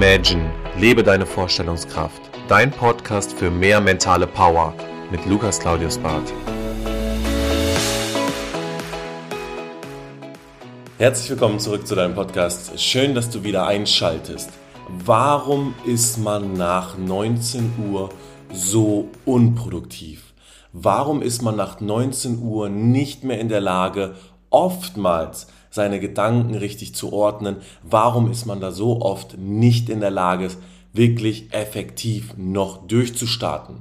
Imagine, lebe deine Vorstellungskraft. Dein Podcast für mehr mentale Power mit Lukas Claudius Barth. Herzlich willkommen zurück zu deinem Podcast. Schön, dass du wieder einschaltest. Warum ist man nach 19 Uhr so unproduktiv? Warum ist man nach 19 Uhr nicht mehr in der Lage, oftmals seine Gedanken richtig zu ordnen? Warum ist man da so oft nicht in der Lage, wirklich effektiv noch durchzustarten?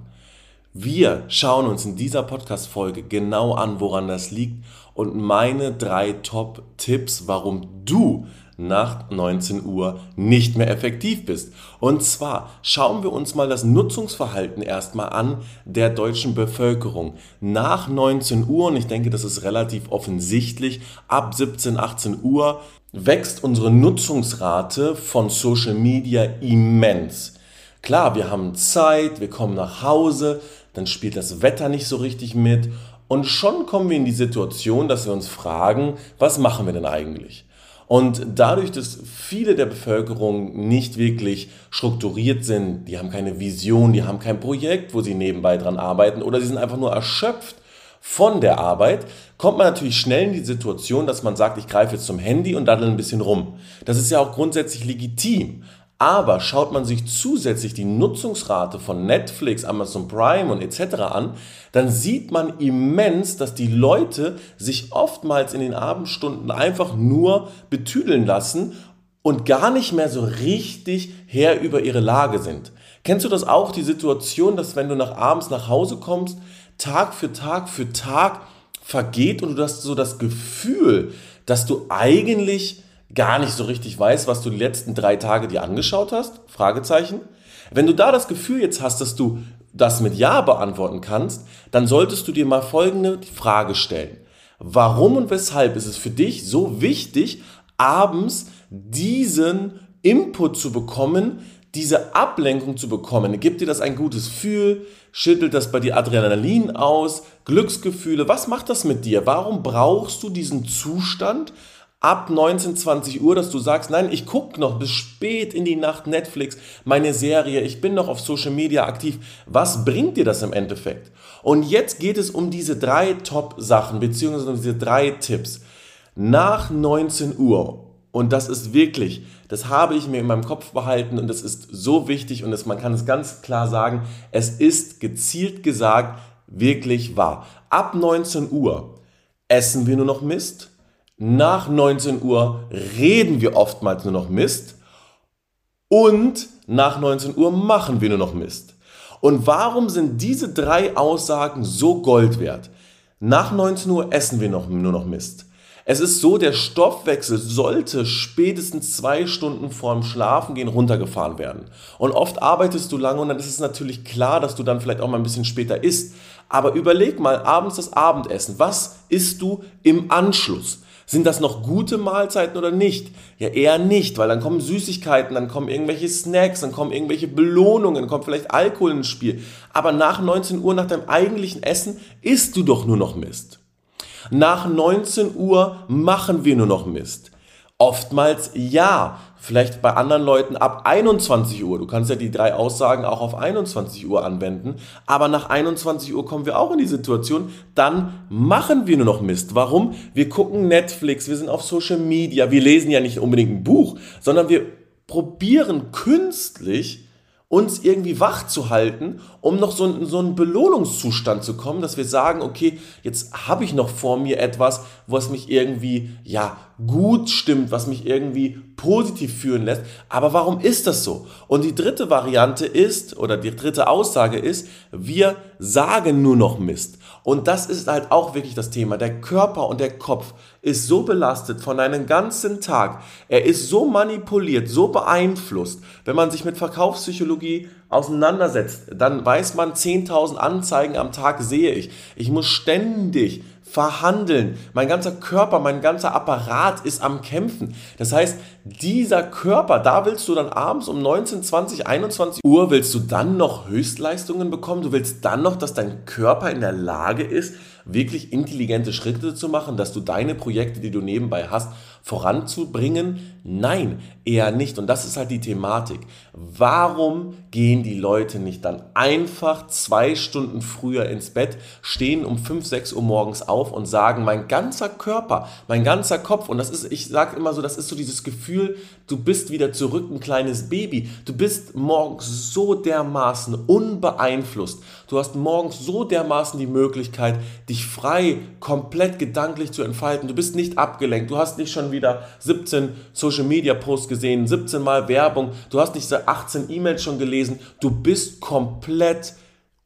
Wir schauen uns in dieser Podcast-Folge genau an, woran das liegt und meine drei Top-Tipps, warum du nach 19 Uhr nicht mehr effektiv bist. Und zwar schauen wir uns mal das Nutzungsverhalten erstmal an der deutschen Bevölkerung. Nach 19 Uhr, und ich denke, das ist relativ offensichtlich, ab 17, 18 Uhr wächst unsere Nutzungsrate von Social Media immens. Klar, wir haben Zeit, wir kommen nach Hause, dann spielt das Wetter nicht so richtig mit und schon kommen wir in die Situation, dass wir uns fragen, was machen wir denn eigentlich? Und dadurch, dass viele der Bevölkerung nicht wirklich strukturiert sind, die haben keine Vision, die haben kein Projekt, wo sie nebenbei dran arbeiten oder sie sind einfach nur erschöpft von der Arbeit, kommt man natürlich schnell in die Situation, dass man sagt, ich greife jetzt zum Handy und daddel ein bisschen rum. Das ist ja auch grundsätzlich legitim. Aber schaut man sich zusätzlich die Nutzungsrate von Netflix, Amazon Prime und etc. an, dann sieht man immens, dass die Leute sich oftmals in den Abendstunden einfach nur betüdeln lassen und gar nicht mehr so richtig Herr über ihre Lage sind. Kennst du das auch, die Situation, dass wenn du nach abends nach Hause kommst, Tag für Tag für Tag vergeht und du hast so das Gefühl, dass du eigentlich gar nicht so richtig weißt, was du die letzten drei Tage dir angeschaut hast? Fragezeichen. Wenn du da das Gefühl jetzt hast, dass du das mit Ja beantworten kannst, dann solltest du dir mal folgende Frage stellen. Warum und weshalb ist es für dich so wichtig, abends diesen Input zu bekommen, diese Ablenkung zu bekommen? Gibt dir das ein gutes Gefühl? Schüttelt das bei dir Adrenalin aus? Glücksgefühle? Was macht das mit dir? Warum brauchst du diesen Zustand? Ab 19, 20 Uhr, dass du sagst, nein, ich gucke noch bis spät in die Nacht Netflix, meine Serie, ich bin noch auf Social Media aktiv. Was bringt dir das im Endeffekt? Und jetzt geht es um diese drei Top-Sachen, beziehungsweise um diese drei Tipps. Nach 19 Uhr, und das ist wirklich, das habe ich mir in meinem Kopf behalten und das ist so wichtig und das, man kann es ganz klar sagen, es ist gezielt gesagt wirklich wahr. Ab 19 Uhr essen wir nur noch Mist, nach 19 Uhr reden wir oftmals nur noch Mist und nach 19 Uhr machen wir nur noch Mist. Und warum sind diese drei Aussagen so Gold wert? Nach 19 Uhr essen wir noch, nur noch Mist. Es ist so, der Stoffwechsel sollte spätestens zwei Stunden vorm Schlafengehen runtergefahren werden. Und oft arbeitest du lange und dann ist es natürlich klar, dass du dann vielleicht auch mal ein bisschen später isst. Aber überleg mal abends das Abendessen. Was isst du im Anschluss? Sind das noch gute Mahlzeiten oder nicht? Ja, eher nicht, weil dann kommen Süßigkeiten, dann kommen irgendwelche Snacks, dann kommen irgendwelche Belohnungen, dann kommt vielleicht Alkohol ins Spiel. Aber nach 19 Uhr, nach deinem eigentlichen Essen, isst du doch nur noch Mist. Nach 19 Uhr machen wir nur noch Mist. Oftmals ja, vielleicht bei anderen Leuten ab 21 Uhr. Du kannst ja die drei Aussagen auch auf 21 Uhr anwenden, aber nach 21 Uhr kommen wir auch in die Situation, dann machen wir nur noch Mist. Warum? Wir gucken Netflix, wir sind auf Social Media, wir lesen ja nicht unbedingt ein Buch, sondern wir probieren künstlich uns irgendwie wach zu halten, um noch so, in so einen Belohnungszustand zu kommen, dass wir sagen, okay, jetzt habe ich noch vor mir etwas, was mich irgendwie, ja, gut stimmt, was mich irgendwie positiv fühlen lässt. Aber warum ist das so? Und die dritte Variante ist, oder die dritte Aussage ist, wir sagen nur noch Mist. Und das ist halt auch wirklich das Thema. Der Körper und der Kopf ist so belastet von einem ganzen Tag. Er ist so manipuliert, so beeinflusst. Wenn man sich mit Verkaufspsychologie auseinandersetzt, dann weiß man, 10.000 Anzeigen am Tag sehe ich. Ich muss ständig verhandeln. Mein ganzer Körper, mein ganzer Apparat ist am Kämpfen. Das heißt, dieser Körper, da willst du dann abends um 19, 20, 21 Uhr, willst du dann noch Höchstleistungen bekommen? Du willst dann noch, dass dein Körper in der Lage ist, wirklich intelligente Schritte zu machen, dass du deine Projekte, die du nebenbei hast, voranzubringen? Nein, eher nicht. Und das ist halt die Thematik. Warum gehen die Leute nicht dann einfach zwei Stunden früher ins Bett, stehen um 5, 6 Uhr morgens auf und sagen, mein ganzer Körper, mein ganzer Kopf, und das ist, ich sage immer so, das ist so dieses Gefühl, du bist wieder zurück ein kleines Baby. Du bist morgens so dermaßen unbeeinflusst. Du hast morgens so dermaßen die Möglichkeit, dich frei, komplett gedanklich zu entfalten. Du bist nicht abgelenkt. Du hast nicht schon wieder 17 Social Media Posts gesehen, 17 Mal Werbung. Du hast nicht 18 E-Mails schon gelesen. Du bist komplett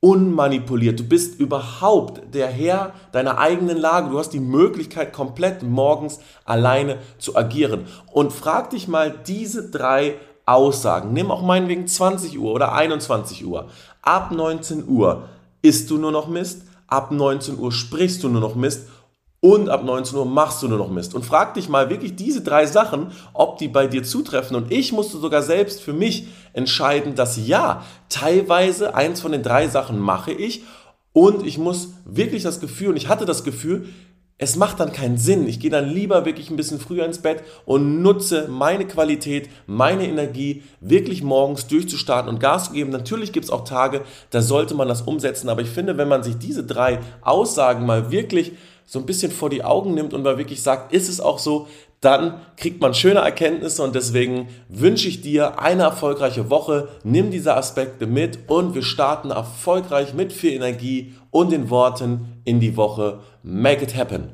unmanipuliert. Du bist überhaupt der Herr deiner eigenen Lage. Du hast die Möglichkeit, komplett morgens alleine zu agieren. Und frag dich mal diese drei Aussagen. Nimm auch meinetwegen 20 Uhr oder 21 Uhr. Ab 19 Uhr isst du nur noch Mist. Ab 19 Uhr sprichst du nur noch Mist. Und ab 19 Uhr machst du nur noch Mist. Und frag dich mal wirklich diese drei Sachen, ob die bei dir zutreffen. Und ich musste sogar selbst für mich entscheiden, dass ja, teilweise eins von den drei Sachen mache ich. Und ich muss wirklich das Gefühl, und ich hatte das Gefühl, es macht dann keinen Sinn. Ich gehe dann lieber wirklich ein bisschen früher ins Bett und nutze meine Qualität, meine Energie, wirklich morgens durchzustarten und Gas zu geben. Natürlich gibt es auch Tage, da sollte man das umsetzen, aber ich finde, wenn man sich diese drei Aussagen mal wirklich so ein bisschen vor die Augen nimmt und mal wirklich sagt, ist es auch so, dann kriegt man schöne Erkenntnisse und deswegen wünsche ich dir eine erfolgreiche Woche. Nimm diese Aspekte mit und wir starten erfolgreich mit viel Energie und den Worten in die Woche. Make it happen.